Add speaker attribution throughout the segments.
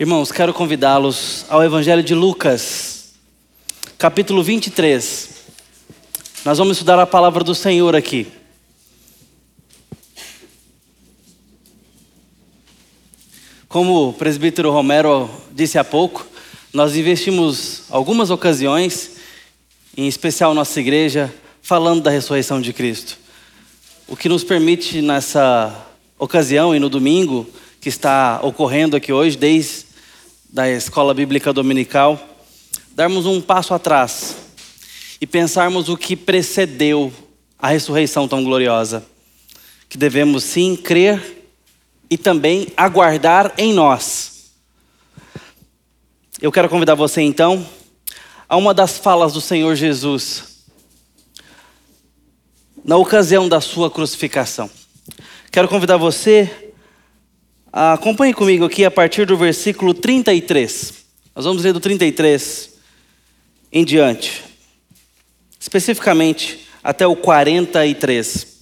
Speaker 1: Irmãos, quero convidá-los ao Evangelho de Lucas, capítulo 23. Nós vamos estudar a palavra do Senhor aqui. Como o presbítero Romero disse há pouco, nós investimos algumas ocasiões, em especial nossa igreja, falando da ressurreição de Cristo. O que nos permite nessa ocasião e no domingo que está ocorrendo aqui hoje, desde da escola bíblica dominical, darmos um passo atrás e pensarmos o que precedeu a ressurreição tão gloriosa, que devemos sim crer e também aguardar em nós. Eu quero convidar você então a uma das falas do Senhor Jesus na ocasião da sua crucificação. Quero convidar você acompanhe comigo aqui a partir do versículo 33. Nós vamos ler do 33 em diante. Especificamente até o 43.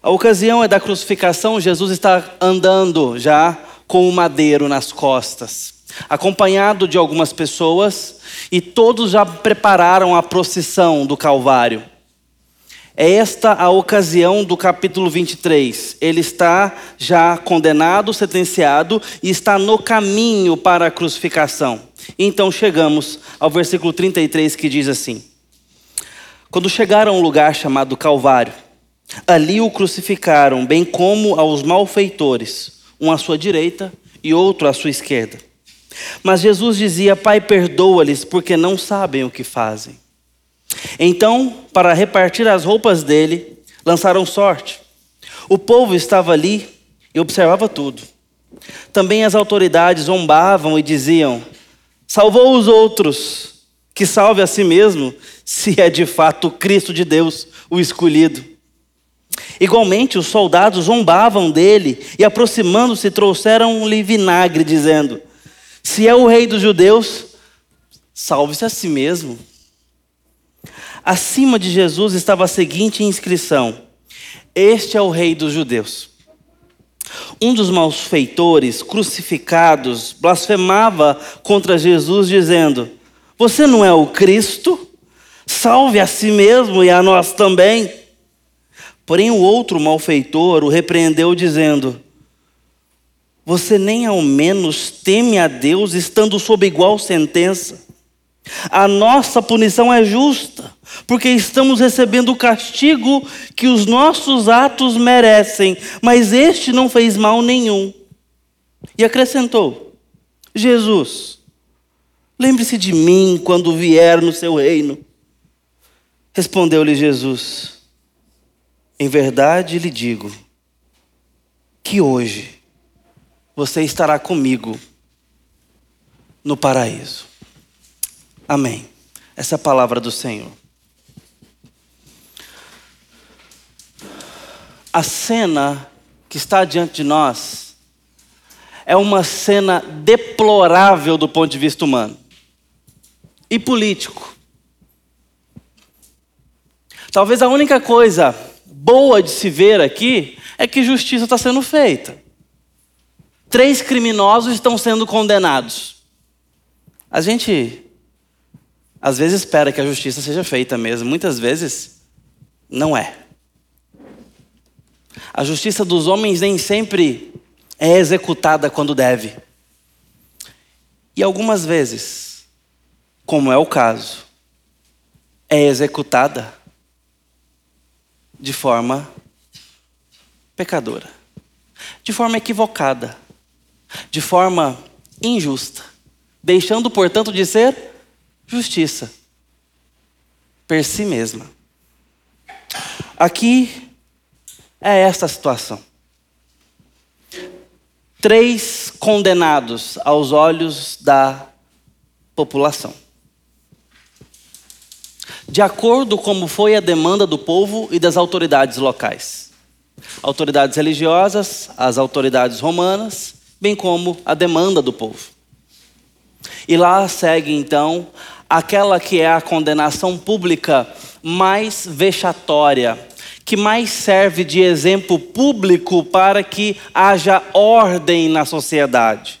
Speaker 1: A ocasião é da crucificação, Jesus está andando já com o madeiro nas costas, acompanhado de algumas pessoas, e todos já prepararam a procissão do Calvário. É esta a ocasião do capítulo 23. Ele está já condenado, sentenciado e está no caminho para a crucificação. Então chegamos ao versículo 33 que diz assim: Quando chegaram a um lugar chamado Calvário, Ali o crucificaram, bem como aos malfeitores, um à sua direita e outro à sua esquerda. Mas Jesus dizia: Pai, perdoa-lhes, porque não sabem o que fazem. Então, para repartir as roupas dele, lançaram sorte. O povo estava ali e observava tudo. Também as autoridades zombavam e diziam: Salvou os outros, que salve a si mesmo, se é de fato o Cristo de Deus, o escolhido. Igualmente, os soldados zombavam dele e, aproximando-se, trouxeram-lhe vinagre, dizendo: Se é o rei dos judeus, salve-se a si mesmo. Acima de Jesus estava a seguinte inscrição: Este é o rei dos judeus. Um dos malfeitores, crucificados, blasfemava contra Jesus, dizendo: Você não é o Cristo? Salve a si mesmo e a nós também. Porém, o outro malfeitor o repreendeu, dizendo: Você nem ao menos teme a Deus, estando sob igual sentença. A nossa punição é justa, porque estamos recebendo o castigo que os nossos atos merecem, mas este não fez mal nenhum. E acrescentou: Jesus, lembre-se de mim quando vier no seu reino. Respondeu-lhe Jesus: em verdade lhe digo que hoje você estará comigo no paraíso. Amém. Essa é a palavra do Senhor. A cena que está diante de nós é uma cena deplorável do ponto de vista humano e político. Talvez a única coisa boa de se ver aqui é que justiça está sendo feita. Três criminosos estão sendo condenados. A gente, às vezes, espera que a justiça seja feita mesmo, muitas vezes, não é. A justiça dos homens nem sempre é executada quando deve. E algumas vezes, como é o caso, é executada de forma pecadora, de forma equivocada, de forma injusta, deixando, portanto, de ser justiça per si mesma. Aqui é esta situação. Três condenados aos olhos da população de acordo como foi a demanda do povo e das autoridades locais. Autoridades religiosas, as autoridades romanas, bem como a demanda do povo. E lá segue então aquela que é a condenação pública mais vexatória, que mais serve de exemplo público para que haja ordem na sociedade.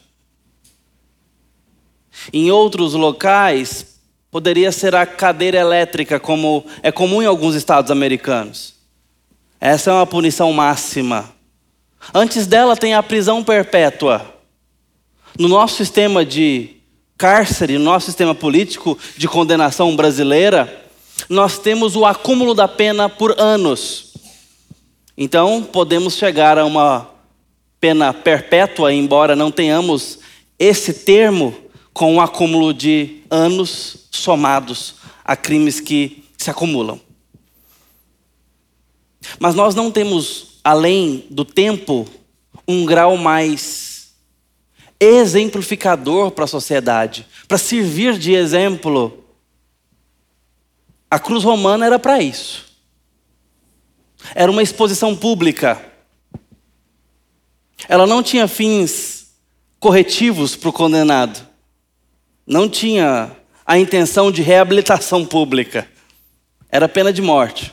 Speaker 1: Em outros locais, poderia ser a cadeira elétrica, como é comum em alguns estados americanos. Essa é uma punição máxima. Antes dela tem a prisão perpétua. No nosso sistema de cárcere, no nosso sistema político de condenação brasileira, nós temos o acúmulo da pena por anos. Então, podemos chegar a uma pena perpétua, embora não tenhamos esse termo com o acúmulo de anos somados a crimes que se acumulam. Mas nós não temos, além do tempo, um grau mais exemplificador para a sociedade, para servir de exemplo. A cruz romana era para isso. Era uma exposição pública. Ela não tinha fins corretivos para o condenado. Não tinha a intenção de reabilitação pública. Era pena de morte.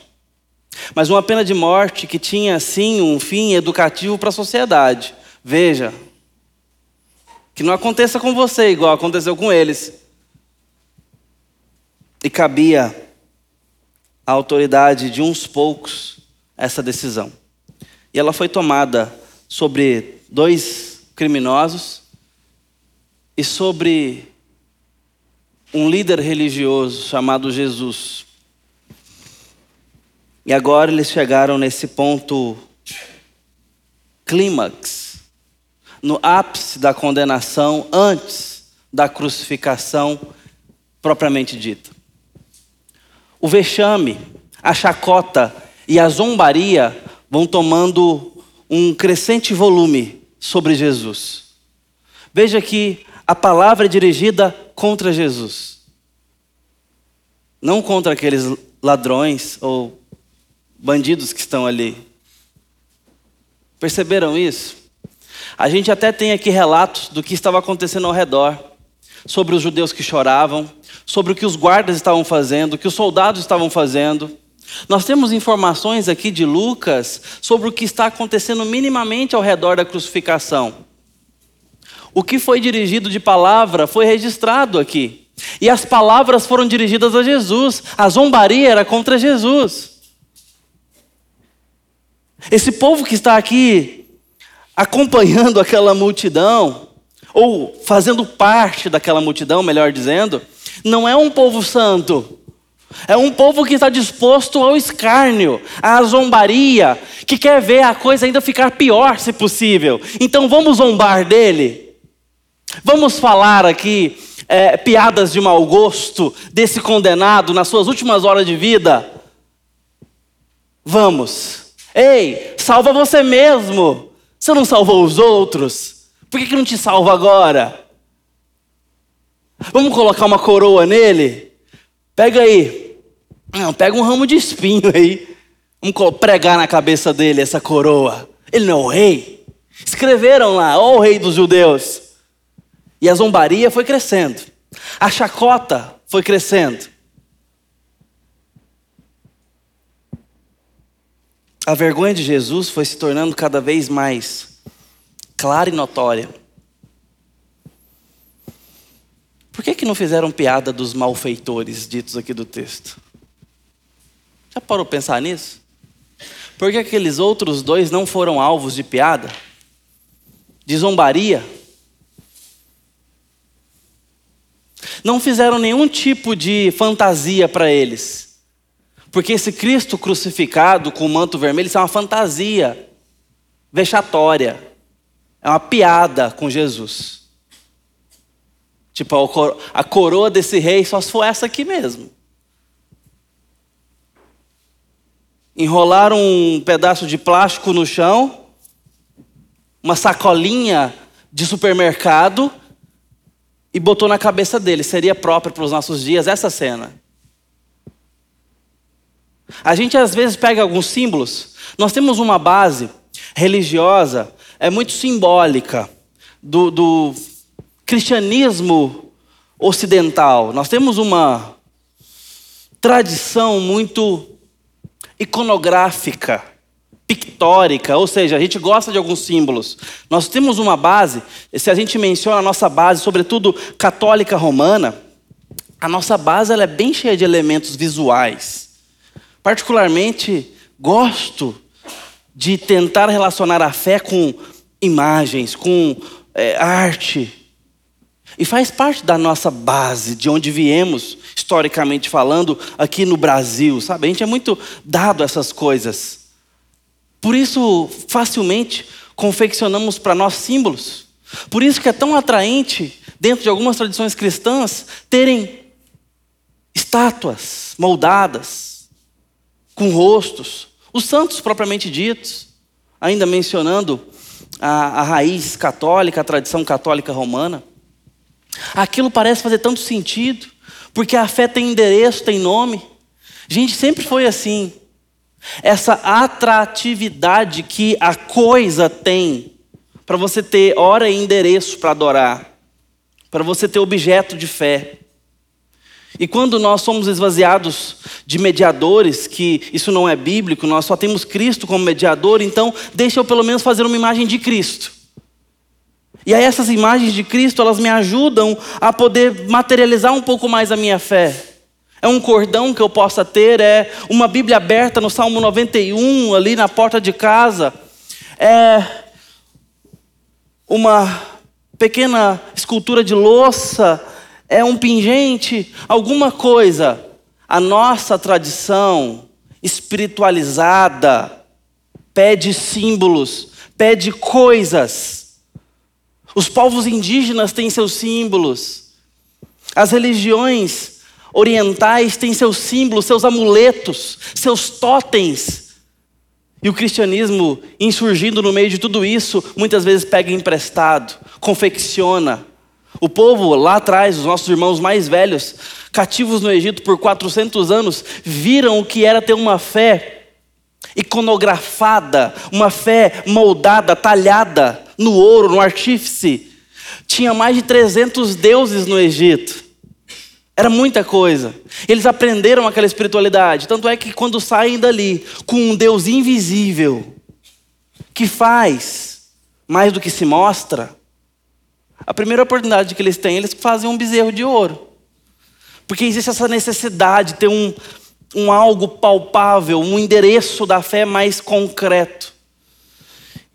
Speaker 1: Mas uma pena de morte que tinha, sim, um fim educativo para a sociedade. Veja, que não aconteça com você igual aconteceu com eles. E cabia à autoridade de uns poucos essa decisão. E ela foi tomada sobre dois criminosos e sobre um líder religioso chamado Jesus. E agora eles chegaram nesse ponto clímax, no ápice da condenação, antes da crucificação propriamente dita. O vexame, a chacota e a zombaria vão tomando um crescente volume sobre Jesus. Veja que a palavra é dirigida contra Jesus, não contra aqueles ladrões ou bandidos que estão ali. Perceberam isso? A gente até tem aqui relatos do que estava acontecendo ao redor, sobre os judeus que choravam, sobre o que os guardas estavam fazendo, o que os soldados estavam fazendo. Nós temos informações aqui de Lucas sobre o que está acontecendo minimamente ao redor da crucificação. O que foi dirigido de palavra foi registrado aqui. E as palavras foram dirigidas a Jesus. A zombaria era contra Jesus. Esse povo que está aqui acompanhando aquela multidão, ou fazendo parte daquela multidão, melhor dizendo, não é um povo santo. É um povo que está disposto ao escárnio, à zombaria, que quer ver a coisa ainda ficar pior, se possível. Então vamos zombar dele. Vamos falar aqui é, piadas de mau gosto desse condenado nas suas últimas horas de vida. Vamos. Ei, salva você mesmo. Você não salvou os outros? Por que, que não te salva agora? Vamos colocar uma coroa nele? Pega aí. Não, pega um ramo de espinho aí. Vamos pregar na cabeça dele essa coroa. Ele não é o rei. Escreveram lá, ó o rei dos judeus. E a zombaria foi crescendo. A chacota foi crescendo. A vergonha de Jesus foi se tornando cada vez mais clara e notória. Por que, que não fizeram piada dos malfeitores ditos aqui do texto? Já parou pensar nisso? Por que aqueles outros dois não foram alvos de piada? De zombaria? Não fizeram nenhum tipo de fantasia para eles. Porque esse Cristo crucificado com o manto vermelho, isso é uma fantasia vexatória. É uma piada com Jesus. Tipo, a coroa desse rei só se for essa aqui mesmo. Enrolaram um pedaço de plástico no chão, uma sacolinha de supermercado e botou na cabeça dele. Seria próprio para os nossos dias essa cena. A gente às vezes pega alguns símbolos. Nós temos uma base religiosa, é muito simbólica, do, do cristianismo ocidental. Nós temos uma tradição muito iconográfica, pictórica, ou seja, a gente gosta de alguns símbolos. Nós temos uma base, se a gente menciona a nossa base, sobretudo católica romana, a nossa base ela é bem cheia de elementos visuais. Particularmente, gosto de tentar relacionar a fé com imagens, com é, arte. E faz parte da nossa base, de onde viemos, historicamente falando, aqui no Brasil, sabe? A gente é muito dado a essas coisas. Por isso, facilmente, confeccionamos para nós símbolos. Por isso que é tão atraente, dentro de algumas tradições cristãs, terem estátuas moldadas, com rostos, os santos propriamente ditos, ainda mencionando a, a raiz católica, a tradição católica romana. Aquilo parece fazer tanto sentido, porque a fé tem endereço, tem nome. Gente, sempre foi assim. Essa atratividade que a coisa tem, para você ter hora e endereço para adorar, para você ter objeto de fé. E quando nós somos esvaziados de mediadores, que isso não é bíblico, nós só temos Cristo como mediador, então deixa eu pelo menos fazer uma imagem de Cristo. E aí essas imagens de Cristo, elas me ajudam a poder materializar um pouco mais a minha fé. É um cordão que eu possa ter, é uma Bíblia aberta no Salmo 91, ali na porta de casa. É uma pequena escultura de louça é um pingente, alguma coisa. A nossa tradição espiritualizada pede símbolos, pede coisas. Os povos indígenas têm seus símbolos. As religiões orientais têm seus símbolos, seus amuletos, seus totens. E o cristianismo, insurgindo no meio de tudo isso, muitas vezes pega emprestado, confecciona o povo lá atrás, os nossos irmãos mais velhos, cativos no Egito por 400 anos, viram o que era ter uma fé iconografada, uma fé moldada, talhada no ouro, no artífice. Tinha mais de 300 deuses no Egito. Era muita coisa. Eles aprenderam aquela espiritualidade. Tanto é que quando saem dali com um Deus invisível, que faz mais do que se mostra, a primeira oportunidade que eles têm, eles fazem um bezerro de ouro. Porque existe essa necessidade de ter um, um algo palpável, um endereço da fé mais concreto.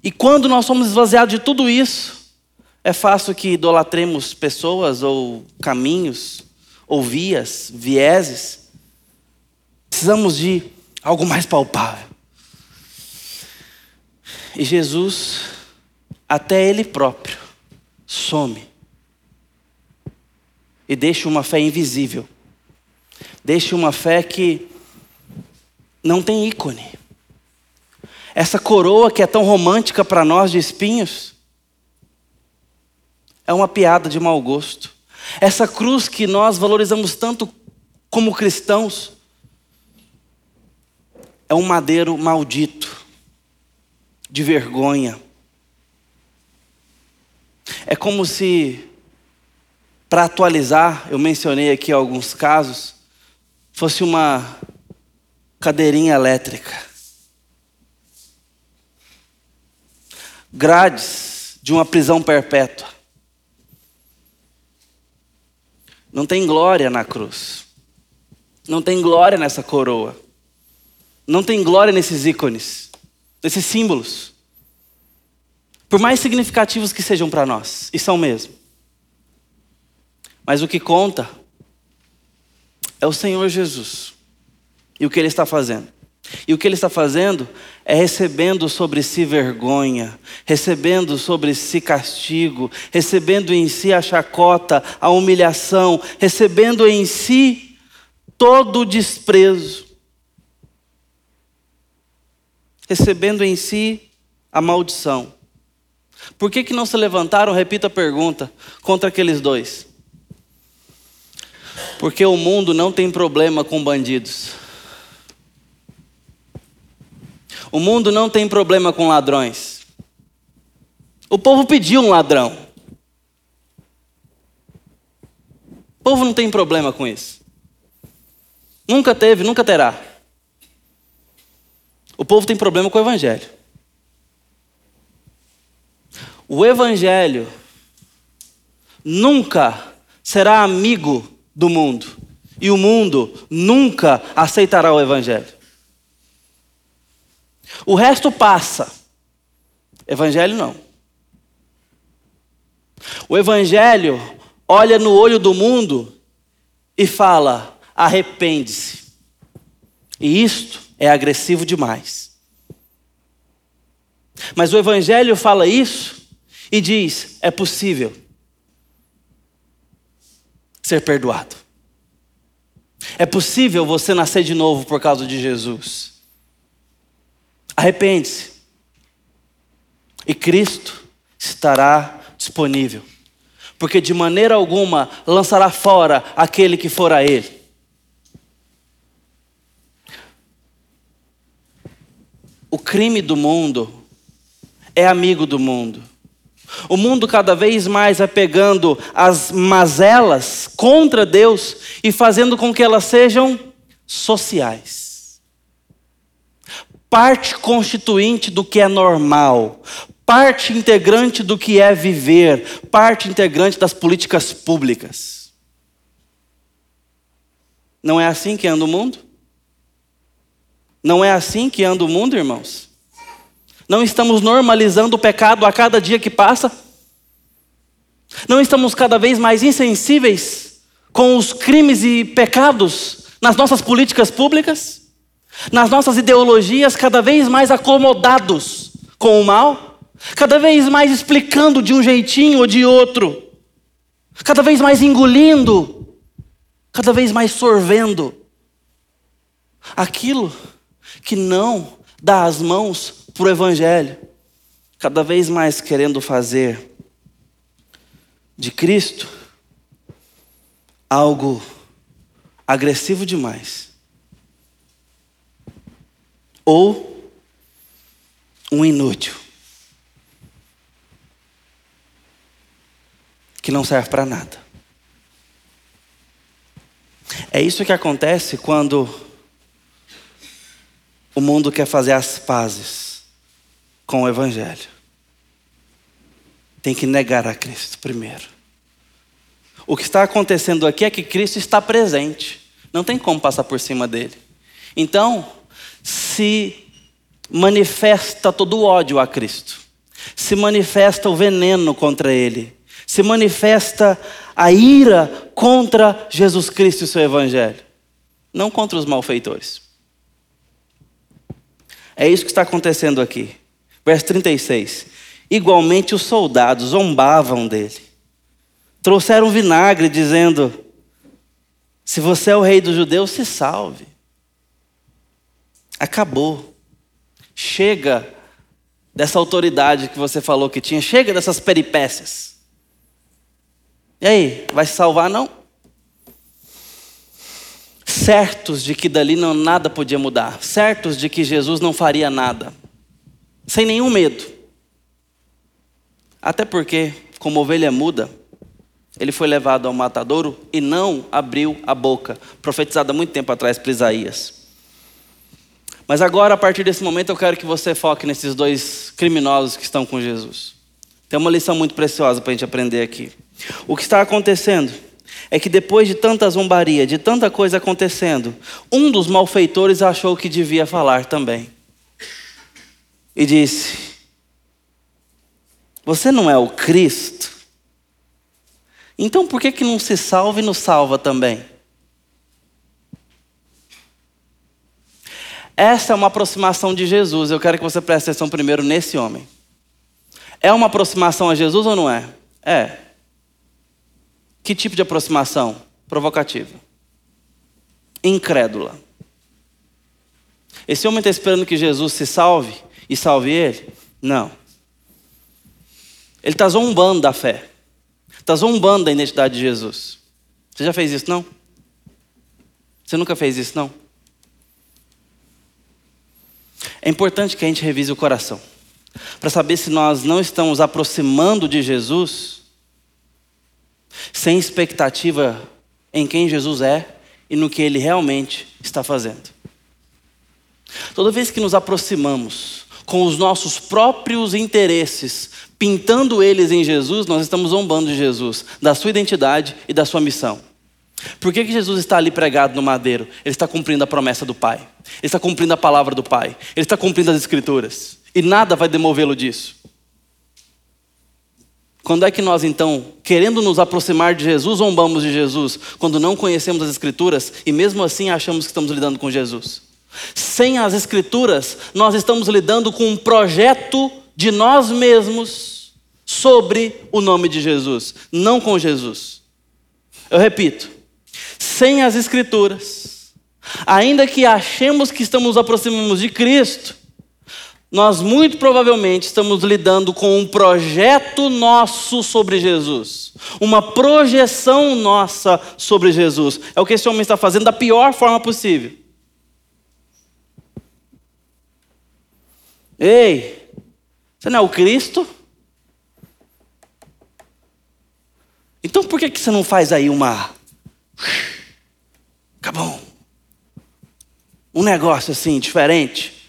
Speaker 1: E quando nós somos esvaziados de tudo isso, é fácil que idolatremos pessoas ou caminhos, ou vias, vieses. Precisamos de algo mais palpável. E Jesus, até Ele próprio, some. E deixa uma fé invisível. Deixa uma fé que não tem ícone. Essa coroa que é tão romântica para nós de espinhos é uma piada de mau gosto. Essa cruz que nós valorizamos tanto como cristãos é um madeiro maldito, de vergonha é como se, para atualizar, eu mencionei aqui alguns casos, fosse uma cadeirinha elétrica. Grades de uma prisão perpétua. Não tem glória na cruz. Não tem glória nessa coroa. Não tem glória nesses ícones, nesses símbolos. Por mais significativos que sejam para nós, e são mesmo. Mas o que conta é o Senhor Jesus e o que Ele está fazendo. E o que Ele está fazendo é recebendo sobre si vergonha, recebendo sobre si castigo, recebendo em si a chacota, a humilhação, recebendo em si todo o desprezo, recebendo em si a maldição. Por que, que não se levantaram, repita a pergunta, contra aqueles dois? Porque o mundo não tem problema com bandidos. O mundo não tem problema com ladrões. O povo pediu um ladrão. O povo não tem problema com isso. Nunca teve, nunca terá. O povo tem problema com o evangelho. O evangelho nunca será amigo do mundo. E o mundo nunca aceitará o evangelho. O resto passa. Evangelho não. O evangelho olha no olho do mundo e fala: arrepende-se. E isto é agressivo demais. Mas o Evangelho fala isso e diz: é possível ser perdoado. É possível você nascer de novo por causa de Jesus. Arrepende-se. E Cristo estará disponível. Porque de maneira alguma lançará fora aquele que for a Ele. O crime do mundo é amigo do mundo. O mundo cada vez mais vai pegando as mazelas contra Deus e fazendo com que elas sejam sociais. Parte constituinte do que é normal, parte integrante do que é viver, parte integrante das políticas públicas. Não é assim que anda o mundo? Não é assim que anda o mundo, irmãos? Não estamos normalizando o pecado a cada dia que passa? Não estamos cada vez mais insensíveis com os crimes e pecados nas nossas políticas públicas? Nas nossas ideologias, cada vez mais acomodados com o mal? Cada vez mais explicando de um jeitinho ou de outro? Cada vez mais engolindo? Cada vez mais sorvendo? Aquilo que não dá as mãos para o Evangelho, cada vez mais querendo fazer de Cristo algo agressivo demais, ou um inútil, que não serve para nada. É isso que acontece quando o mundo quer fazer as pazes com o Evangelho. Tem que negar a Cristo primeiro. O que está acontecendo aqui é que Cristo está presente. Não tem como passar por cima dele. Então, se manifesta todo o ódio a Cristo. Se manifesta o veneno contra ele. Se manifesta a ira contra Jesus Cristo e seu Evangelho. Não contra os malfeitores. É isso que está acontecendo aqui. Verso 36. Igualmente os soldados zombavam dele. Trouxeram vinagre, dizendo: Se você é o rei dos judeus, se salve. Acabou. Chega dessa autoridade que você falou que tinha. Chega dessas peripécias. E aí, vai se salvar não? Certos de que dali não, nada podia mudar, certos de que Jesus não faria nada, sem nenhum medo. Até porque, como ovelha muda, ele foi levado ao matadouro e não abriu a boca, profetizada muito tempo atrás por Isaías. Mas agora, a partir desse momento, eu quero que você foque nesses dois criminosos que estão com Jesus. Tem uma lição muito preciosa para a gente aprender aqui. O que está acontecendo? É que depois de tanta zombaria, de tanta coisa acontecendo, um dos malfeitores achou que devia falar também. E disse: Você não é o Cristo? Então por que, que não se salva e nos salva também? Essa é uma aproximação de Jesus. Eu quero que você preste atenção primeiro nesse homem. É uma aproximação a Jesus ou não é? É. Que tipo de aproximação? Provocativa. Incrédula. Esse homem está esperando que Jesus se salve e salve ele? Não. Ele está zombando da fé. Está zombando da identidade de Jesus. Você já fez isso, não? Você nunca fez isso, não? É importante que a gente revise o coração. Para saber se nós não estamos aproximando de Jesus sem expectativa em quem Jesus é e no que ele realmente está fazendo. Toda vez que nos aproximamos com os nossos próprios interesses, pintando eles em Jesus, nós estamos zombando de Jesus, da sua identidade e da sua missão. Por que, que Jesus está ali pregado no madeiro? Ele está cumprindo a promessa do Pai, ele está cumprindo a palavra do Pai, ele está cumprindo as Escrituras, e nada vai demovê-lo disso. Quando é que nós, então, querendo nos aproximar de Jesus, zombamos de Jesus? Quando não conhecemos as Escrituras e mesmo assim achamos que estamos lidando com Jesus. Sem as Escrituras, nós estamos lidando com um projeto de nós mesmos sobre o nome de Jesus, não com Jesus. Eu repito, sem as Escrituras, ainda que achemos que estamos nos aproximando de Cristo, nós muito provavelmente estamos lidando com um projeto nosso sobre Jesus, uma projeção nossa sobre Jesus. É o que esse homem está fazendo da pior forma possível. Ei, você não é o Cristo? Então por que, você não faz aí uma. Acabou. Um negócio assim, diferente?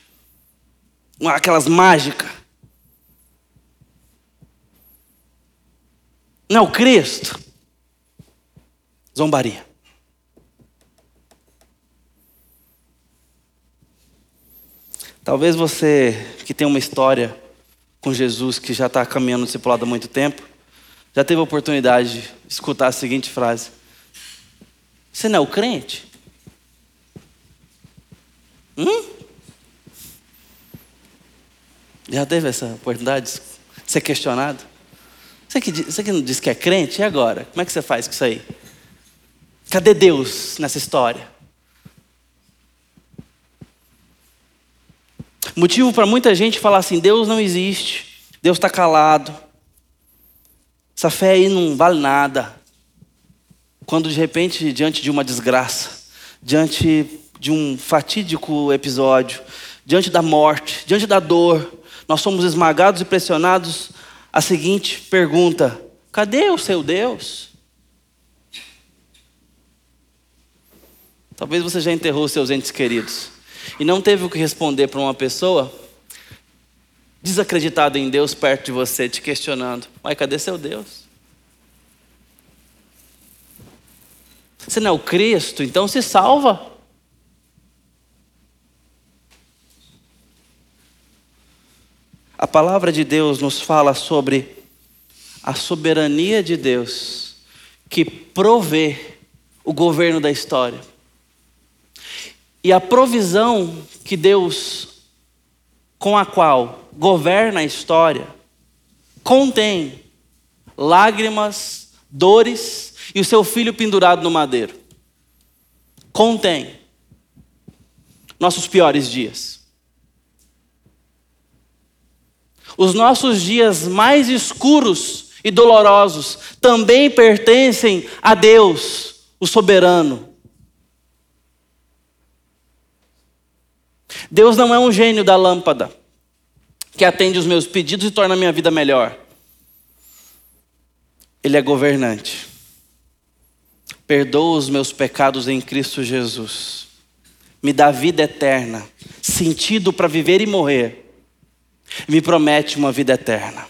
Speaker 1: Aquelas mágicas. Não é o Cristo? Zombaria. Talvez você que tem uma história com Jesus, que já está caminhando discipulado há muito tempo, já teve a oportunidade de escutar a seguinte frase: Você não é o crente? Hum? Já teve essa oportunidade de ser questionado? Você que, você que não diz que é crente, e agora? Como é que você faz com isso aí? Cadê Deus nessa história? Motivo para muita gente falar assim: Deus não existe, Deus está calado, essa fé aí não vale nada. Quando de repente, diante de uma desgraça, diante de um fatídico episódio, diante da morte, diante da dor, nós somos esmagados e pressionados. A seguinte pergunta: cadê o seu Deus? Talvez você já enterrou seus entes queridos e não teve o que responder para uma pessoa desacreditada em Deus perto de você, te questionando: Mas cadê seu Deus? Você não é o Cristo, então se salva. A palavra de Deus nos fala sobre a soberania de Deus que provê o governo da história. E a provisão que Deus, com a qual governa a história, contém lágrimas, dores e o seu filho pendurado no madeiro. Contém nossos piores dias. Os nossos dias mais escuros e dolorosos também pertencem a Deus, o soberano. Deus não é um gênio da lâmpada que atende os meus pedidos e torna a minha vida melhor. Ele é governante. Perdoa os meus pecados em Cristo Jesus. Me dá vida eterna, sentido para viver e morrer. Me promete uma vida eterna.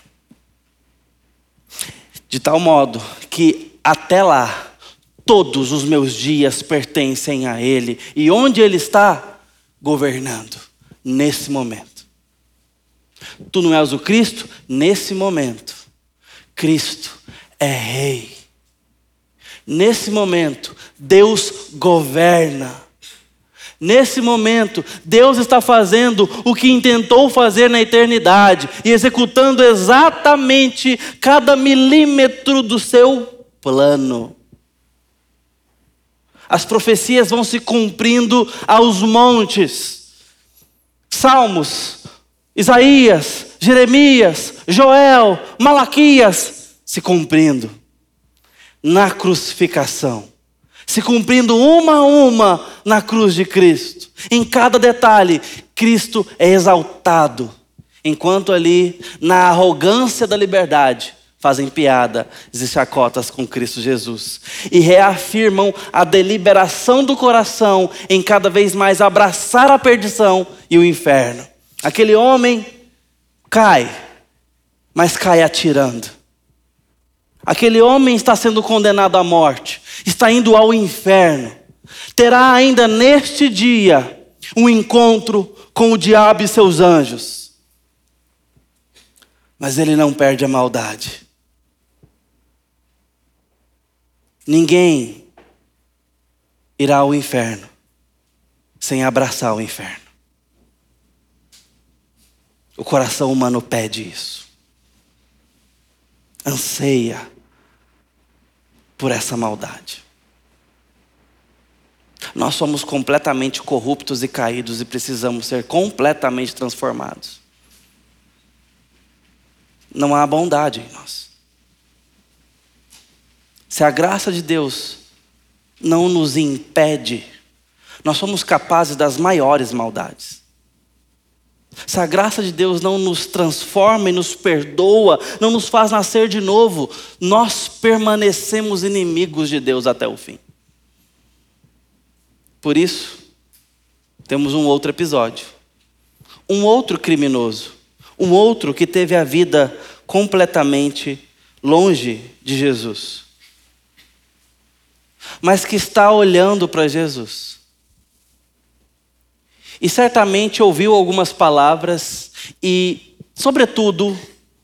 Speaker 1: De tal modo que até lá, todos os meus dias pertencem a Ele. E onde Ele está? governando nesse momento. Tu não és o Cristo? Nesse momento, Cristo é Rei. Nesse momento, Deus governa. Nesse momento, Deus está fazendo o que intentou fazer na eternidade e executando exatamente cada milímetro do seu plano as profecias vão se cumprindo aos montes. Salmos, Isaías, Jeremias, Joel, Malaquias se cumprindo na crucificação, se cumprindo uma a uma na cruz de Cristo. Em cada detalhe, Cristo é exaltado, enquanto ali, na arrogância da liberdade, fazem piada e chacotas com Cristo Jesus e reafirmam a deliberação do coração em cada vez mais abraçar a perdição e o inferno. Aquele homem cai, mas cai atirando. Aquele homem está sendo condenado à morte, está indo ao inferno. Terá ainda neste dia um encontro com o diabo e seus anjos. Mas ele não perde a maldade. Ninguém irá ao inferno sem abraçar o inferno. O coração humano pede isso. Anseia por essa maldade. Nós somos completamente corruptos e caídos e precisamos ser completamente transformados. Não há bondade em nós. Se a graça de Deus não nos impede, nós somos capazes das maiores maldades. Se a graça de Deus não nos transforma e nos perdoa, não nos faz nascer de novo, nós permanecemos inimigos de Deus até o fim. Por isso, temos um outro episódio. Um outro criminoso. Um outro que teve a vida completamente longe de Jesus mas que está olhando para Jesus. E certamente ouviu algumas palavras e, sobretudo,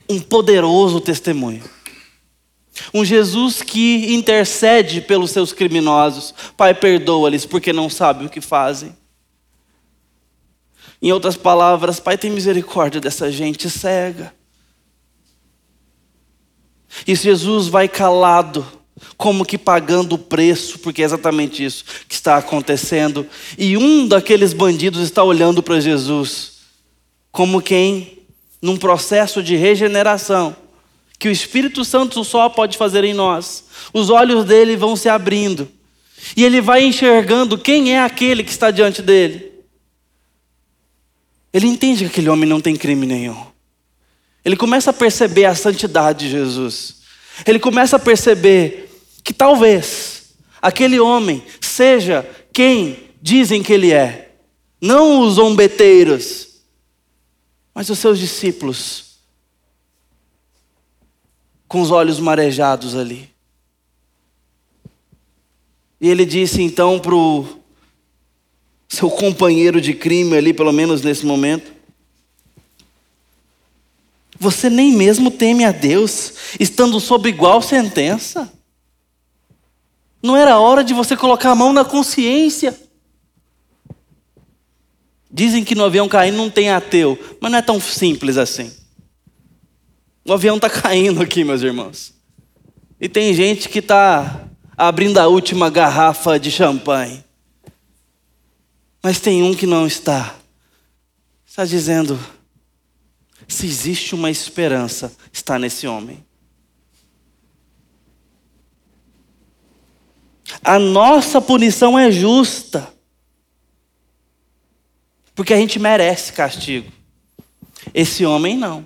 Speaker 1: um poderoso testemunho. Um Jesus que intercede pelos seus criminosos. Pai, perdoa-lhes porque não sabem o que fazem. Em outras palavras, Pai, tem misericórdia dessa gente cega. E Jesus vai calado como que pagando o preço, porque é exatamente isso que está acontecendo. E um daqueles bandidos está olhando para Jesus, como quem, num processo de regeneração, que o Espírito Santo só pode fazer em nós, os olhos dele vão se abrindo, e ele vai enxergando quem é aquele que está diante dele. Ele entende que aquele homem não tem crime nenhum. Ele começa a perceber a santidade de Jesus. Ele começa a perceber que talvez aquele homem seja quem dizem que ele é. Não os zombeteiros, mas os seus discípulos, com os olhos marejados ali. E ele disse então para o seu companheiro de crime ali, pelo menos nesse momento: Você nem mesmo teme a Deus, estando sob igual sentença? Não era hora de você colocar a mão na consciência. Dizem que no avião caindo não tem ateu, mas não é tão simples assim. O avião está caindo aqui, meus irmãos. E tem gente que está abrindo a última garrafa de champanhe. Mas tem um que não está. Está dizendo: se existe uma esperança, está nesse homem. A nossa punição é justa. Porque a gente merece castigo. Esse homem não.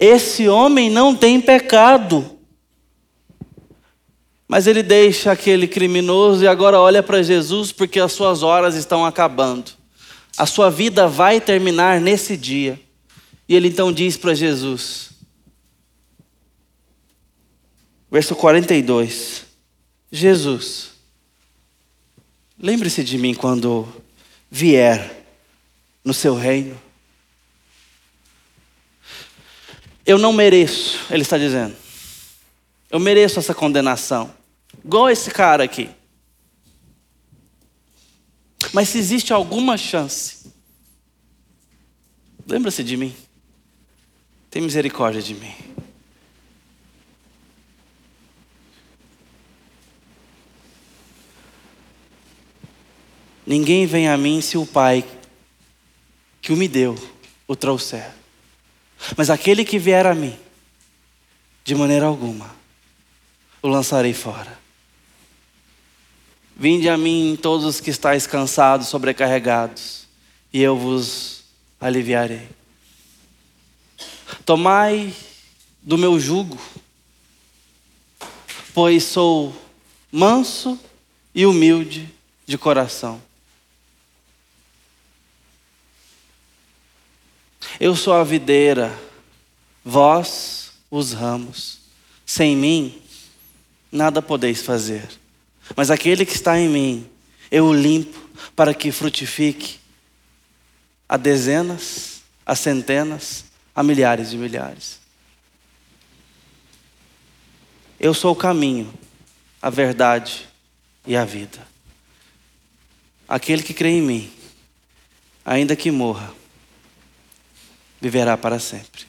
Speaker 1: Esse homem não tem pecado. Mas ele deixa aquele criminoso e agora olha para Jesus porque as suas horas estão acabando. A sua vida vai terminar nesse dia. E ele então diz para Jesus, verso 42. Jesus, lembre-se de mim quando vier no seu reino. Eu não mereço, ele está dizendo. Eu mereço essa condenação. Igual esse cara aqui. Mas se existe alguma chance, lembra-se de mim. Tem misericórdia de mim. Ninguém vem a mim se o Pai que o me deu o trouxer. Mas aquele que vier a mim, de maneira alguma, o lançarei fora. Vinde a mim todos os que estáis cansados, sobrecarregados, e eu vos aliviarei. Tomai do meu jugo, pois sou manso e humilde de coração. Eu sou a videira, vós os ramos. Sem mim, nada podeis fazer. Mas aquele que está em mim, eu o limpo para que frutifique a dezenas, a centenas, a milhares de milhares. Eu sou o caminho, a verdade e a vida. Aquele que crê em mim, ainda que morra, viverá para sempre.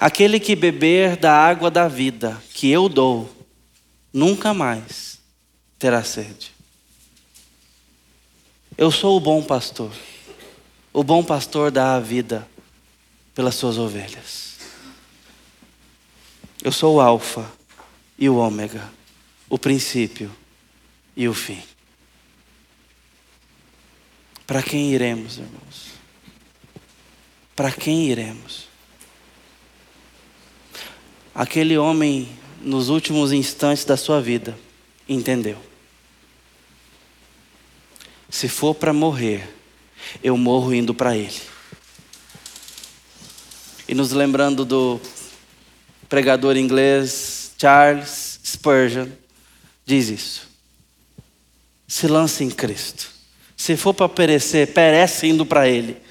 Speaker 1: Aquele que beber da água da vida que eu dou, nunca mais terá sede. Eu sou o bom pastor. O bom pastor dá a vida pelas suas ovelhas. Eu sou o Alfa e o Ômega, o princípio e o fim. Para quem iremos, irmãos? Para quem iremos? Aquele homem, nos últimos instantes da sua vida, entendeu. Se for para morrer, eu morro indo para Ele. E nos lembrando do pregador inglês Charles Spurgeon, diz isso. Se lance em Cristo. Se for para perecer, perece indo para Ele.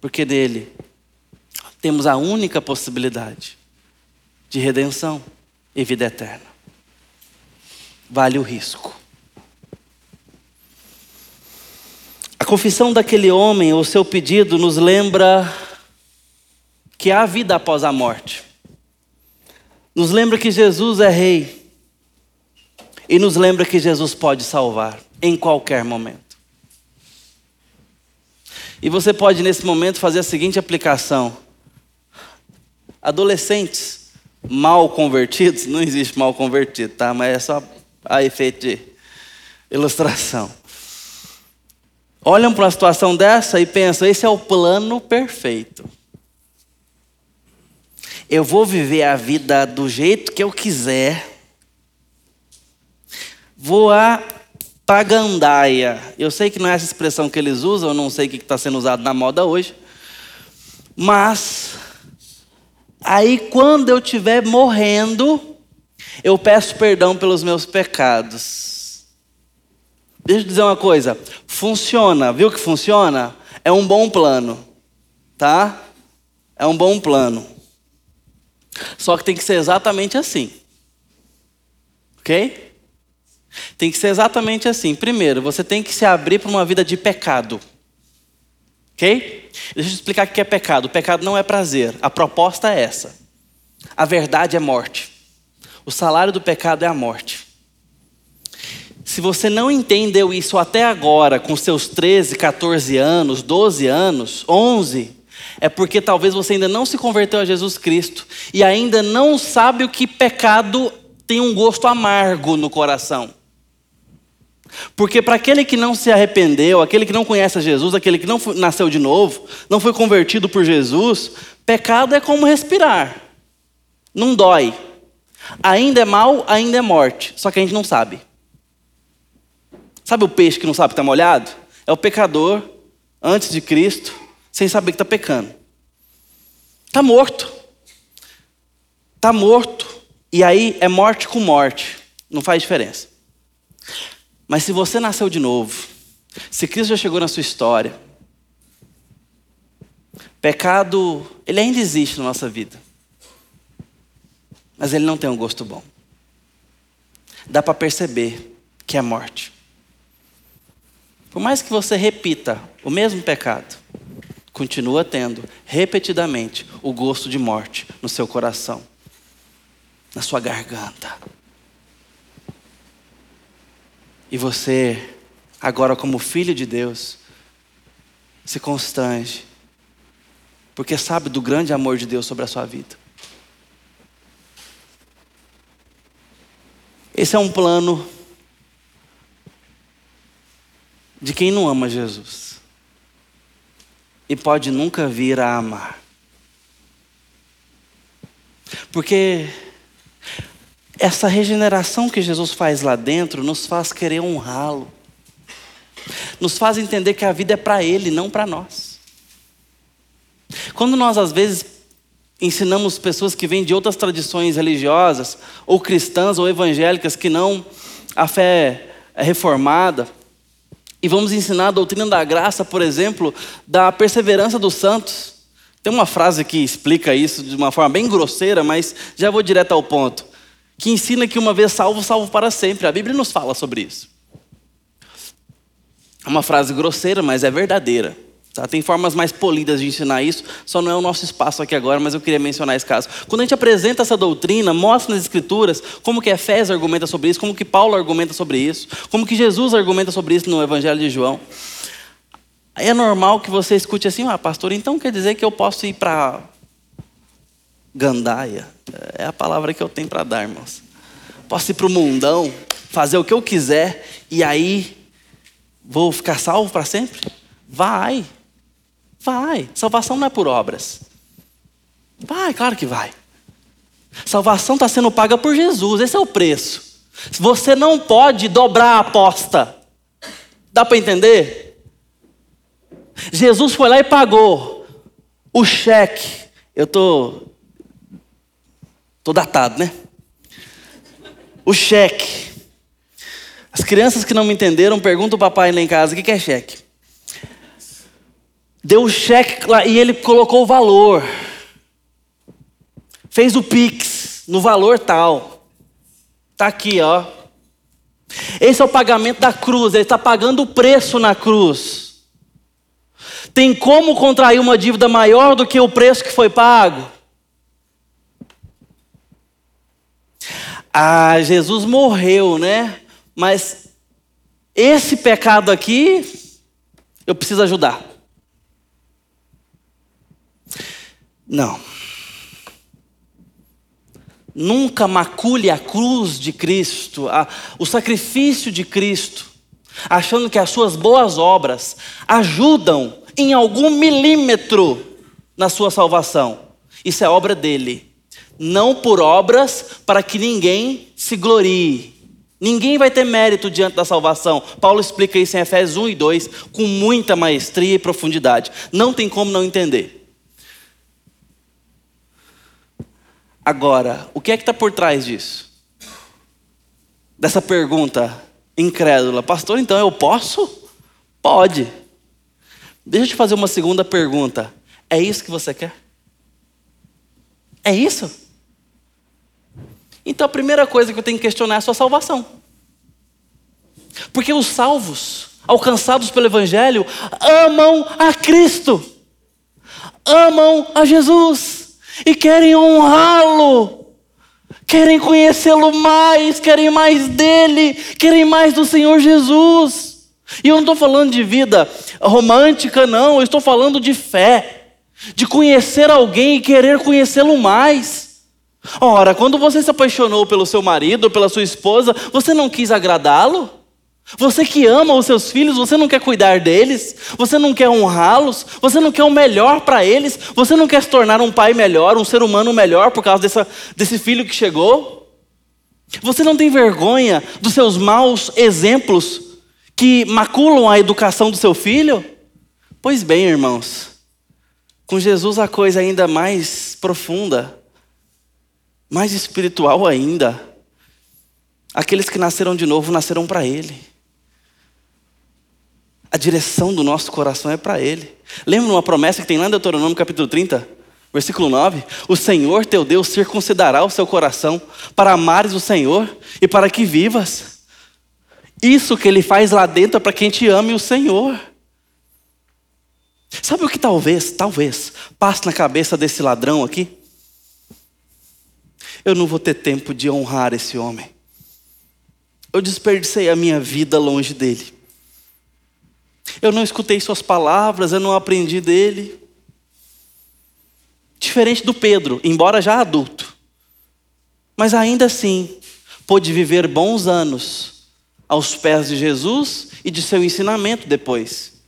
Speaker 1: Porque dele temos a única possibilidade de redenção e vida eterna. Vale o risco. A confissão daquele homem, o seu pedido, nos lembra que há vida após a morte. Nos lembra que Jesus é Rei. E nos lembra que Jesus pode salvar em qualquer momento. E você pode, nesse momento, fazer a seguinte aplicação: adolescentes mal convertidos, não existe mal convertido, tá? Mas é só a efeito de ilustração olham para uma situação dessa e pensam: esse é o plano perfeito. Eu vou viver a vida do jeito que eu quiser. Vou a pagandaia. Eu sei que não é essa expressão que eles usam, não sei o que está sendo usado na moda hoje. Mas, aí quando eu estiver morrendo, eu peço perdão pelos meus pecados. Deixa eu dizer uma coisa. Funciona, viu que funciona? É um bom plano, tá? É um bom plano. Só que tem que ser exatamente assim. Ok? Tem que ser exatamente assim. Primeiro, você tem que se abrir para uma vida de pecado. Ok? Deixa eu explicar o que é pecado. O pecado não é prazer. A proposta é essa. A verdade é morte. O salário do pecado é a morte. Se você não entendeu isso até agora, com seus 13, 14 anos, 12 anos, 11, é porque talvez você ainda não se converteu a Jesus Cristo e ainda não sabe o que pecado tem um gosto amargo no coração. Porque para aquele que não se arrependeu, aquele que não conhece a Jesus, aquele que não nasceu de novo, não foi convertido por Jesus, pecado é como respirar. Não dói. Ainda é mal, ainda é morte. Só que a gente não sabe. Sabe o peixe que não sabe que está molhado? É o pecador antes de Cristo, sem saber que está pecando. Está morto. Está morto. E aí é morte com morte. Não faz diferença. Mas se você nasceu de novo, se Cristo já chegou na sua história, pecado, ele ainda existe na nossa vida. Mas ele não tem um gosto bom. Dá para perceber que é morte. Por mais que você repita o mesmo pecado, continua tendo repetidamente o gosto de morte no seu coração, na sua garganta. E você, agora como filho de Deus, se constrange, porque sabe do grande amor de Deus sobre a sua vida. Esse é um plano de quem não ama Jesus e pode nunca vir a amar. Porque essa regeneração que Jesus faz lá dentro nos faz querer honrá-lo. Nos faz entender que a vida é para Ele, não para nós. Quando nós, às vezes, ensinamos pessoas que vêm de outras tradições religiosas, ou cristãs ou evangélicas, que não a fé é reformada, e vamos ensinar a doutrina da graça, por exemplo, da perseverança dos santos. Tem uma frase que explica isso de uma forma bem grosseira, mas já vou direto ao ponto que ensina que uma vez salvo, salvo para sempre. A Bíblia nos fala sobre isso. É uma frase grosseira, mas é verdadeira. Tá? Tem formas mais polidas de ensinar isso, só não é o nosso espaço aqui agora, mas eu queria mencionar esse caso. Quando a gente apresenta essa doutrina, mostra nas Escrituras como que Efésios argumenta sobre isso, como que Paulo argumenta sobre isso, como que Jesus argumenta sobre isso no Evangelho de João. É normal que você escute assim, ah, pastor, então quer dizer que eu posso ir para gandaia? É a palavra que eu tenho para dar, irmãos. Posso ir para o mundão, fazer o que eu quiser e aí vou ficar salvo para sempre? Vai, vai. Salvação não é por obras. Vai, claro que vai. Salvação está sendo paga por Jesus, esse é o preço. Você não pode dobrar a aposta. Dá para entender? Jesus foi lá e pagou o cheque. Eu tô Tô datado, né? O cheque. As crianças que não me entenderam perguntam ao papai lá em casa: o que é cheque? Deu o cheque lá e ele colocou o valor. Fez o Pix no valor tal. Tá aqui, ó. Esse é o pagamento da cruz, ele está pagando o preço na cruz. Tem como contrair uma dívida maior do que o preço que foi pago? Ah, Jesus morreu, né? Mas esse pecado aqui, eu preciso ajudar. Não. Nunca macule a cruz de Cristo, a, o sacrifício de Cristo, achando que as suas boas obras ajudam em algum milímetro na sua salvação. Isso é obra dele não por obras, para que ninguém se glorie. Ninguém vai ter mérito diante da salvação. Paulo explica isso em Efésios 1 e 2 com muita maestria e profundidade. Não tem como não entender. Agora, o que é que está por trás disso? Dessa pergunta incrédula, pastor, então eu posso? Pode. Deixa eu te fazer uma segunda pergunta. É isso que você quer? É isso? Então a primeira coisa que eu tenho que questionar é a sua salvação. Porque os salvos, alcançados pelo Evangelho, amam a Cristo, amam a Jesus e querem honrá-lo, querem conhecê-lo mais, querem mais dele, querem mais do Senhor Jesus. E eu não estou falando de vida romântica, não, eu estou falando de fé, de conhecer alguém e querer conhecê-lo mais. Ora, quando você se apaixonou pelo seu marido, pela sua esposa, você não quis agradá-lo? Você que ama os seus filhos, você não quer cuidar deles? Você não quer honrá-los? Você não quer o melhor para eles? Você não quer se tornar um pai melhor, um ser humano melhor por causa dessa, desse filho que chegou? Você não tem vergonha dos seus maus exemplos que maculam a educação do seu filho? Pois bem, irmãos, com Jesus a coisa é ainda mais profunda mais espiritual ainda. Aqueles que nasceram de novo nasceram para Ele. A direção do nosso coração é para Ele. Lembra uma promessa que tem lá em Deuteronômio capítulo 30, versículo 9? O Senhor teu Deus circuncidará o seu coração para amares o Senhor e para que vivas. Isso que Ele faz lá dentro é para quem te ame o Senhor. Sabe o que talvez, talvez, passe na cabeça desse ladrão aqui? Eu não vou ter tempo de honrar esse homem. Eu desperdicei a minha vida longe dele. Eu não escutei suas palavras, eu não aprendi dele. Diferente do Pedro, embora já adulto. Mas ainda assim, pôde viver bons anos aos pés de Jesus e de seu ensinamento depois.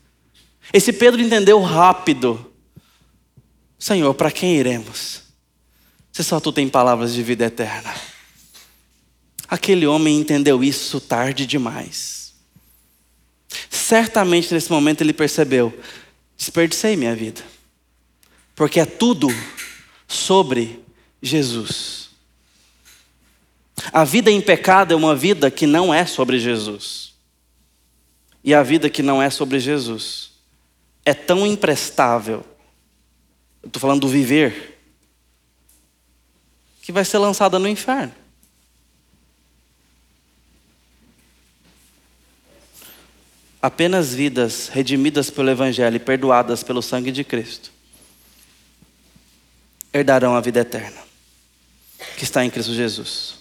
Speaker 1: Esse Pedro entendeu rápido: Senhor, para quem iremos? Se só tu tem palavras de vida eterna. Aquele homem entendeu isso tarde demais. Certamente nesse momento ele percebeu: desperdicei minha vida, porque é tudo sobre Jesus. A vida em pecado é uma vida que não é sobre Jesus. E a vida que não é sobre Jesus é tão imprestável, estou falando do viver, que vai ser lançada no inferno. Apenas vidas redimidas pelo Evangelho e perdoadas pelo sangue de Cristo herdarão a vida eterna, que está em Cristo Jesus.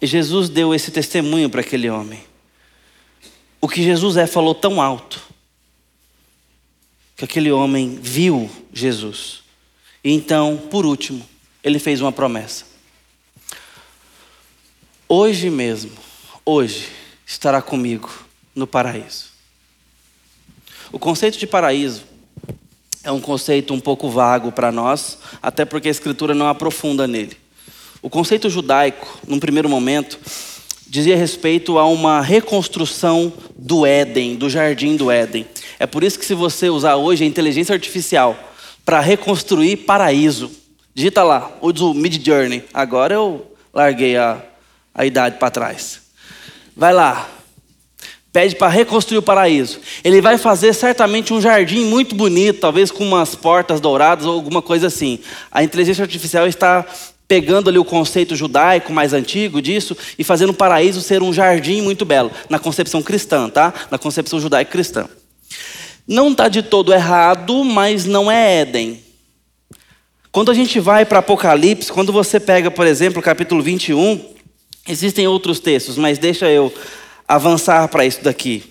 Speaker 1: E Jesus deu esse testemunho para aquele homem. O que Jesus é falou tão alto que aquele homem viu Jesus. E então, por último, ele fez uma promessa. Hoje mesmo, hoje, estará comigo no paraíso. O conceito de paraíso é um conceito um pouco vago para nós, até porque a Escritura não aprofunda nele. O conceito judaico, num primeiro momento, dizia respeito a uma reconstrução do Éden, do jardim do Éden. É por isso que se você usar hoje a inteligência artificial para reconstruir paraíso, digita lá, o Mid Journey. Agora eu larguei a, a idade para trás. Vai lá, pede para reconstruir o paraíso. Ele vai fazer certamente um jardim muito bonito, talvez com umas portas douradas ou alguma coisa assim. A inteligência artificial está pegando ali o conceito judaico mais antigo disso e fazendo o paraíso ser um jardim muito belo, na concepção cristã, tá? Na concepção judaica cristã. Não está de todo errado, mas não é Éden. Quando a gente vai para Apocalipse, quando você pega, por exemplo, o capítulo 21, existem outros textos, mas deixa eu avançar para isso daqui.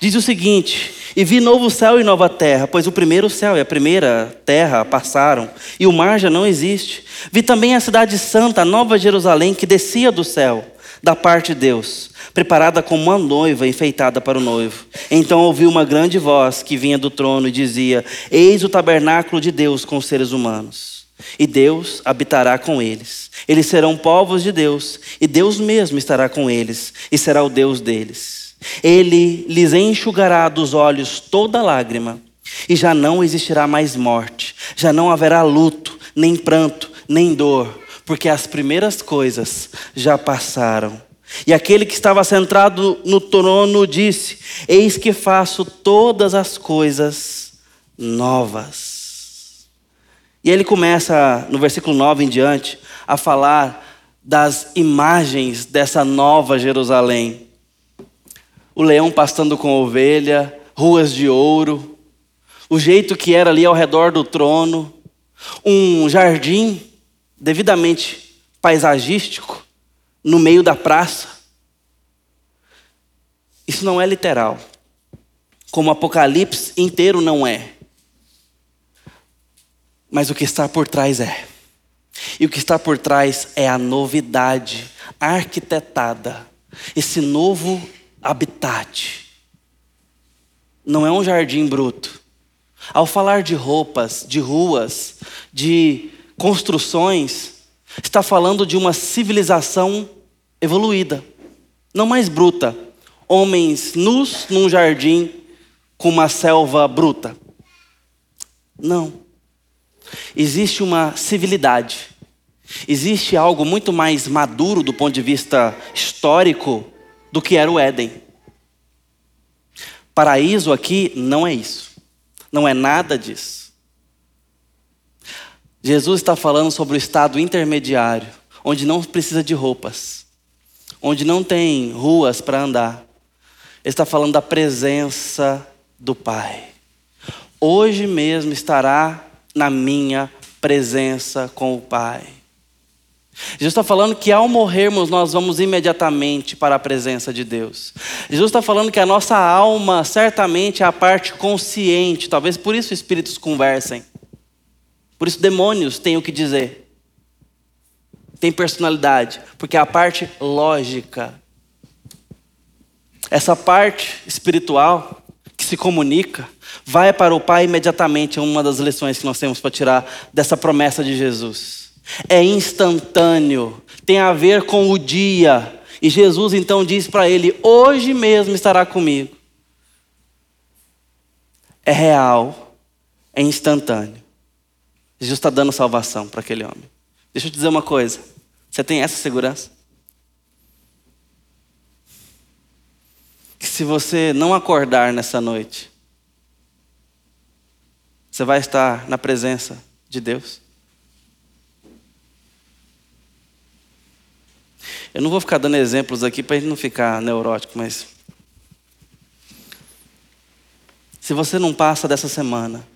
Speaker 1: Diz o seguinte: E vi novo céu e nova terra, pois o primeiro céu e a primeira terra passaram, e o mar já não existe. Vi também a cidade santa, a nova Jerusalém, que descia do céu, da parte de Deus, preparada como uma noiva enfeitada para o noivo. Então ouvi uma grande voz que vinha do trono e dizia: Eis o tabernáculo de Deus com os seres humanos. E Deus habitará com eles. Eles serão povos de Deus, e Deus mesmo estará com eles, e será o Deus deles. Ele lhes enxugará dos olhos toda lágrima, e já não existirá mais morte, já não haverá luto, nem pranto, nem dor, porque as primeiras coisas já passaram. E aquele que estava sentado no trono disse: Eis que faço todas as coisas novas. E ele começa, no versículo 9 em diante, a falar das imagens dessa nova Jerusalém o leão pastando com ovelha, ruas de ouro, o jeito que era ali ao redor do trono, um jardim devidamente paisagístico no meio da praça. Isso não é literal, como o Apocalipse inteiro não é. Mas o que está por trás é. E o que está por trás é a novidade arquitetada, esse novo habitat. Não é um jardim bruto. Ao falar de roupas, de ruas, de construções, está falando de uma civilização evoluída, não mais bruta. Homens nus num jardim com uma selva bruta. Não. Existe uma civilidade. Existe algo muito mais maduro do ponto de vista histórico do que era o Éden. Paraíso aqui não é isso. Não é nada disso. Jesus está falando sobre o estado intermediário, onde não precisa de roupas, onde não tem ruas para andar. Ele está falando da presença do Pai. Hoje mesmo estará na minha presença com o Pai. Jesus está falando que ao morrermos nós vamos imediatamente para a presença de Deus. Jesus está falando que a nossa alma certamente é a parte consciente, talvez por isso espíritos conversem. Por isso demônios têm o que dizer. Tem personalidade, porque é a parte lógica. Essa parte espiritual que se comunica vai para o Pai imediatamente, é uma das lições que nós temos para tirar dessa promessa de Jesus. é instantâneo, tem a ver com o dia. E Jesus então diz para ele: Hoje mesmo estará comigo. É real, é instantâneo. Jesus está dando salvação para aquele homem. Deixa eu te dizer uma coisa: você tem essa segurança? Que se você não acordar nessa noite, você vai estar na presença de Deus? Eu não vou ficar dando exemplos aqui para a gente não ficar neurótico, mas. Se você não passa dessa semana,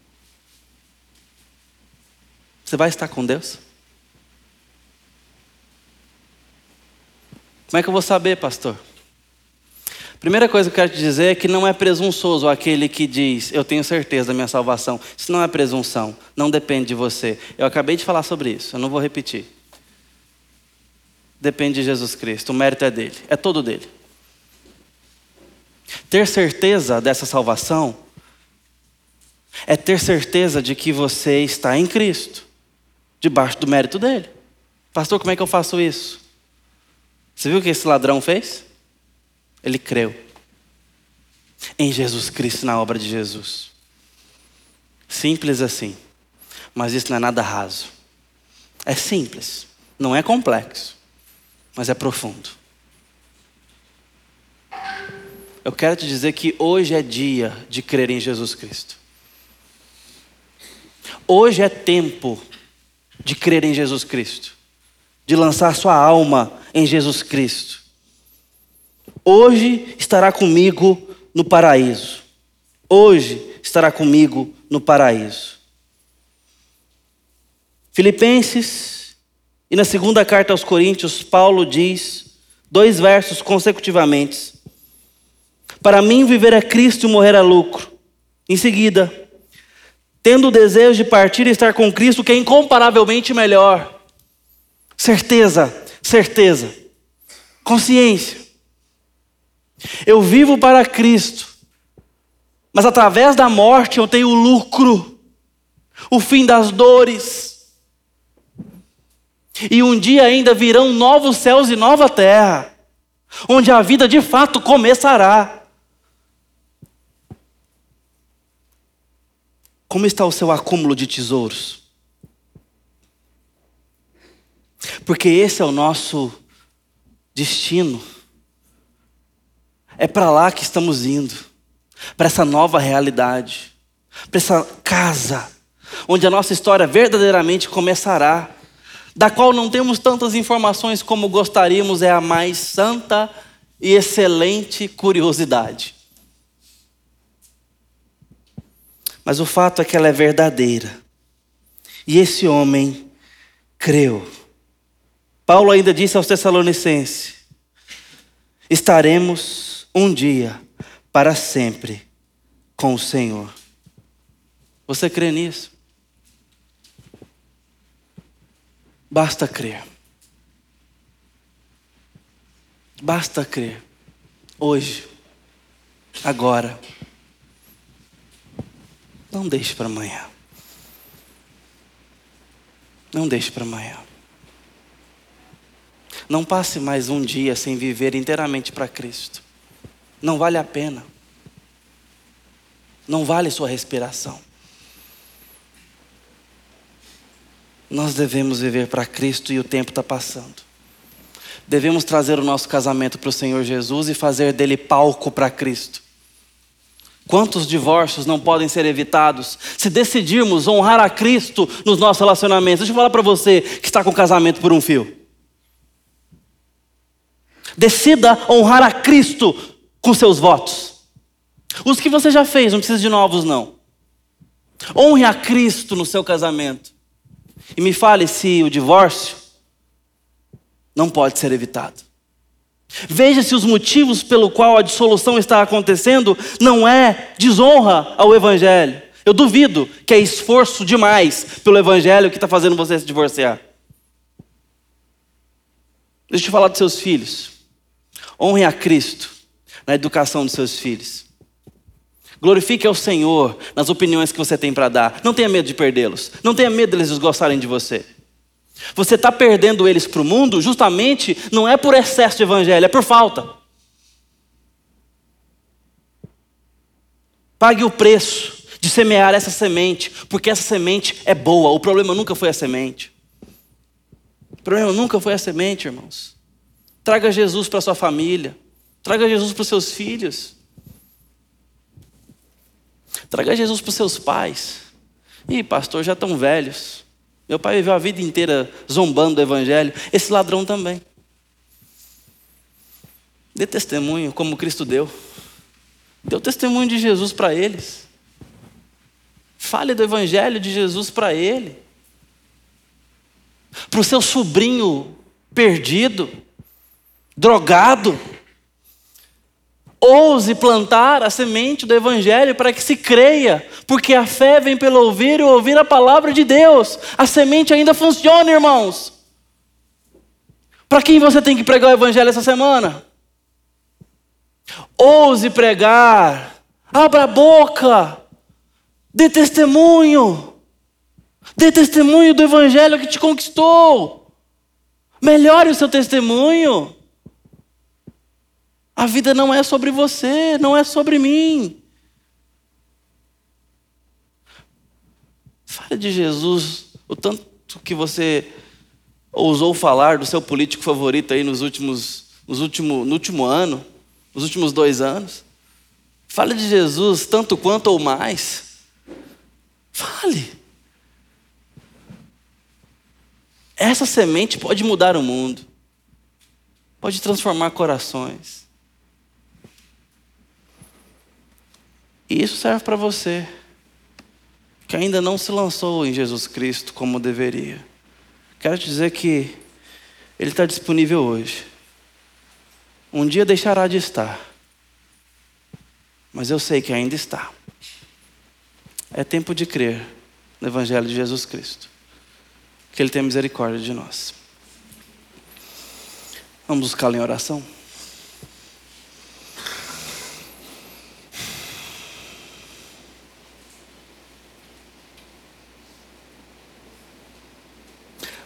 Speaker 1: você vai estar com Deus? Como é que eu vou saber, pastor? Primeira coisa que eu quero te dizer é que não é presunçoso aquele que diz, eu tenho certeza da minha salvação. Isso não é presunção, não depende de você. Eu acabei de falar sobre isso, eu não vou repetir. Depende de Jesus Cristo, o mérito é dele, é todo dele. Ter certeza dessa salvação é ter certeza de que você está em Cristo, debaixo do mérito dele. Pastor, como é que eu faço isso? Você viu o que esse ladrão fez? Ele creu em Jesus Cristo, na obra de Jesus. Simples assim. Mas isso não é nada raso. É simples. Não é complexo. Mas é profundo. Eu quero te dizer que hoje é dia de crer em Jesus Cristo. Hoje é tempo de crer em Jesus Cristo, de lançar sua alma em Jesus Cristo Hoje estará comigo no paraíso. Hoje estará comigo no paraíso. Filipenses, e na segunda carta aos Coríntios, Paulo diz, dois versos consecutivamente: Para mim, viver é Cristo e morrer é lucro. Em seguida, tendo o desejo de partir e estar com Cristo, que é incomparavelmente melhor. Certeza, certeza, consciência. Eu vivo para Cristo, mas através da morte eu tenho o lucro, o fim das dores. E um dia ainda virão novos céus e nova terra, onde a vida de fato começará. Como está o seu acúmulo de tesouros? Porque esse é o nosso destino. É para lá que estamos indo, para essa nova realidade, para essa casa, onde a nossa história verdadeiramente começará, da qual não temos tantas informações como gostaríamos, é a mais santa e excelente curiosidade. Mas o fato é que ela é verdadeira. E esse homem creu. Paulo ainda disse aos Tessalonicenses: estaremos um dia para sempre com o Senhor. Você crê nisso? Basta crer. Basta crer. Hoje, agora. Não deixe para amanhã. Não deixe para amanhã. Não passe mais um dia sem viver inteiramente para Cristo. Não vale a pena. Não vale sua respiração. Nós devemos viver para Cristo e o tempo está passando. Devemos trazer o nosso casamento para o Senhor Jesus e fazer dele palco para Cristo. Quantos divórcios não podem ser evitados se decidirmos honrar a Cristo nos nossos relacionamentos? Deixa eu falar para você que está com casamento por um fio. Decida honrar a Cristo com seus votos. Os que você já fez, não precisa de novos, não. Honre a Cristo no seu casamento. E me fale se o divórcio não pode ser evitado. Veja se os motivos pelo qual a dissolução está acontecendo não é desonra ao Evangelho. Eu duvido que é esforço demais pelo Evangelho que está fazendo você se divorciar. Deixa eu falar dos seus filhos. Honre a Cristo na educação dos seus filhos. Glorifique ao Senhor nas opiniões que você tem para dar. Não tenha medo de perdê-los. Não tenha medo deles gostarem de você. Você está perdendo eles para o mundo justamente não é por excesso de evangelho, é por falta. Pague o preço de semear essa semente, porque essa semente é boa. O problema nunca foi a semente. O problema nunca foi a semente, irmãos. Traga Jesus para sua família. Traga Jesus para os seus filhos. Traga Jesus para os seus pais. Ih, pastor, já estão velhos. Meu pai viveu a vida inteira zombando do evangelho. Esse ladrão também. Dê testemunho como Cristo deu. Dê o testemunho de Jesus para eles. Fale do evangelho de Jesus para ele. Para o seu sobrinho perdido, drogado. Ouse plantar a semente do Evangelho para que se creia, porque a fé vem pelo ouvir e ouvir a palavra de Deus. A semente ainda funciona, irmãos. Para quem você tem que pregar o Evangelho essa semana? Ouse pregar, abra a boca, dê testemunho, dê testemunho do Evangelho que te conquistou. Melhore o seu testemunho. A vida não é sobre você, não é sobre mim. Fale de Jesus, o tanto que você ousou falar do seu político favorito aí nos últimos, nos último, no último ano, nos últimos dois anos. Fale de Jesus tanto quanto ou mais. Fale. Essa semente pode mudar o mundo, pode transformar corações. E isso serve para você, que ainda não se lançou em Jesus Cristo como deveria. Quero te dizer que Ele está disponível hoje. Um dia deixará de estar, mas eu sei que ainda está. É tempo de crer no Evangelho de Jesus Cristo, que Ele tem misericórdia de nós. Vamos buscá-lo em oração?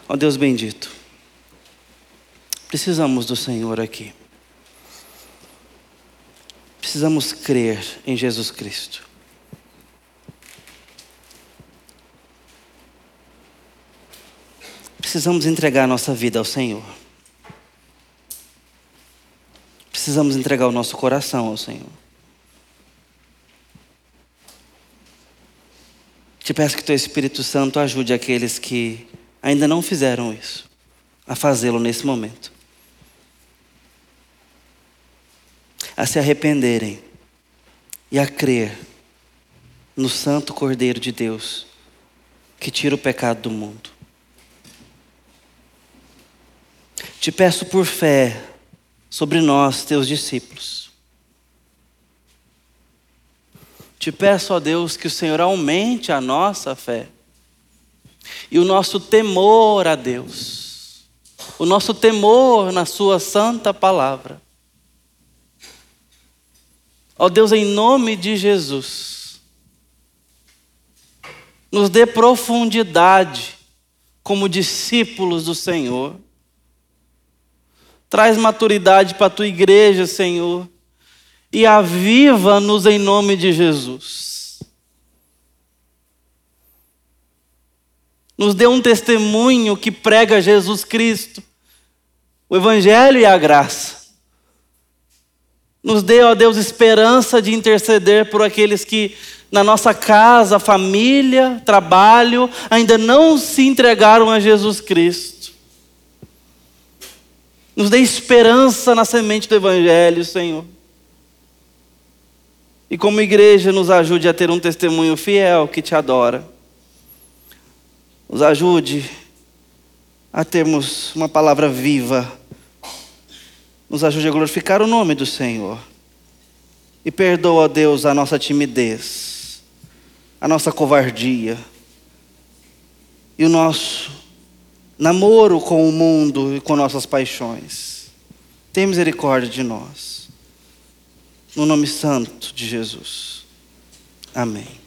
Speaker 1: Ó oh, Deus bendito, precisamos do Senhor aqui. Precisamos crer em Jesus Cristo. Precisamos entregar nossa vida ao Senhor. Precisamos entregar o nosso coração ao Senhor. Te peço que Teu Espírito Santo ajude aqueles que ainda não fizeram isso, a fazê-lo nesse momento. A se arrependerem e a crer no Santo Cordeiro de Deus que tira o pecado do mundo. Te peço por fé sobre nós, teus discípulos. Te peço, ó Deus, que o Senhor aumente a nossa fé e o nosso temor a Deus, o nosso temor na Sua santa palavra. Ó Deus, em nome de Jesus, nos dê profundidade como discípulos do Senhor. Traz maturidade para a tua igreja, Senhor, e aviva-nos em nome de Jesus. Nos dê um testemunho que prega Jesus Cristo, o Evangelho e a graça. Nos dê, ó Deus, esperança de interceder por aqueles que na nossa casa, família, trabalho, ainda não se entregaram a Jesus Cristo. Nos dê esperança na semente do Evangelho, Senhor. E como igreja, nos ajude a ter um testemunho fiel que te adora nos ajude a termos uma palavra viva, nos ajude a glorificar o nome do Senhor. E perdoa, Deus, a nossa timidez, a nossa covardia e o nosso namoro com o mundo e com nossas paixões. Tem misericórdia de nós. No nome santo de Jesus. Amém.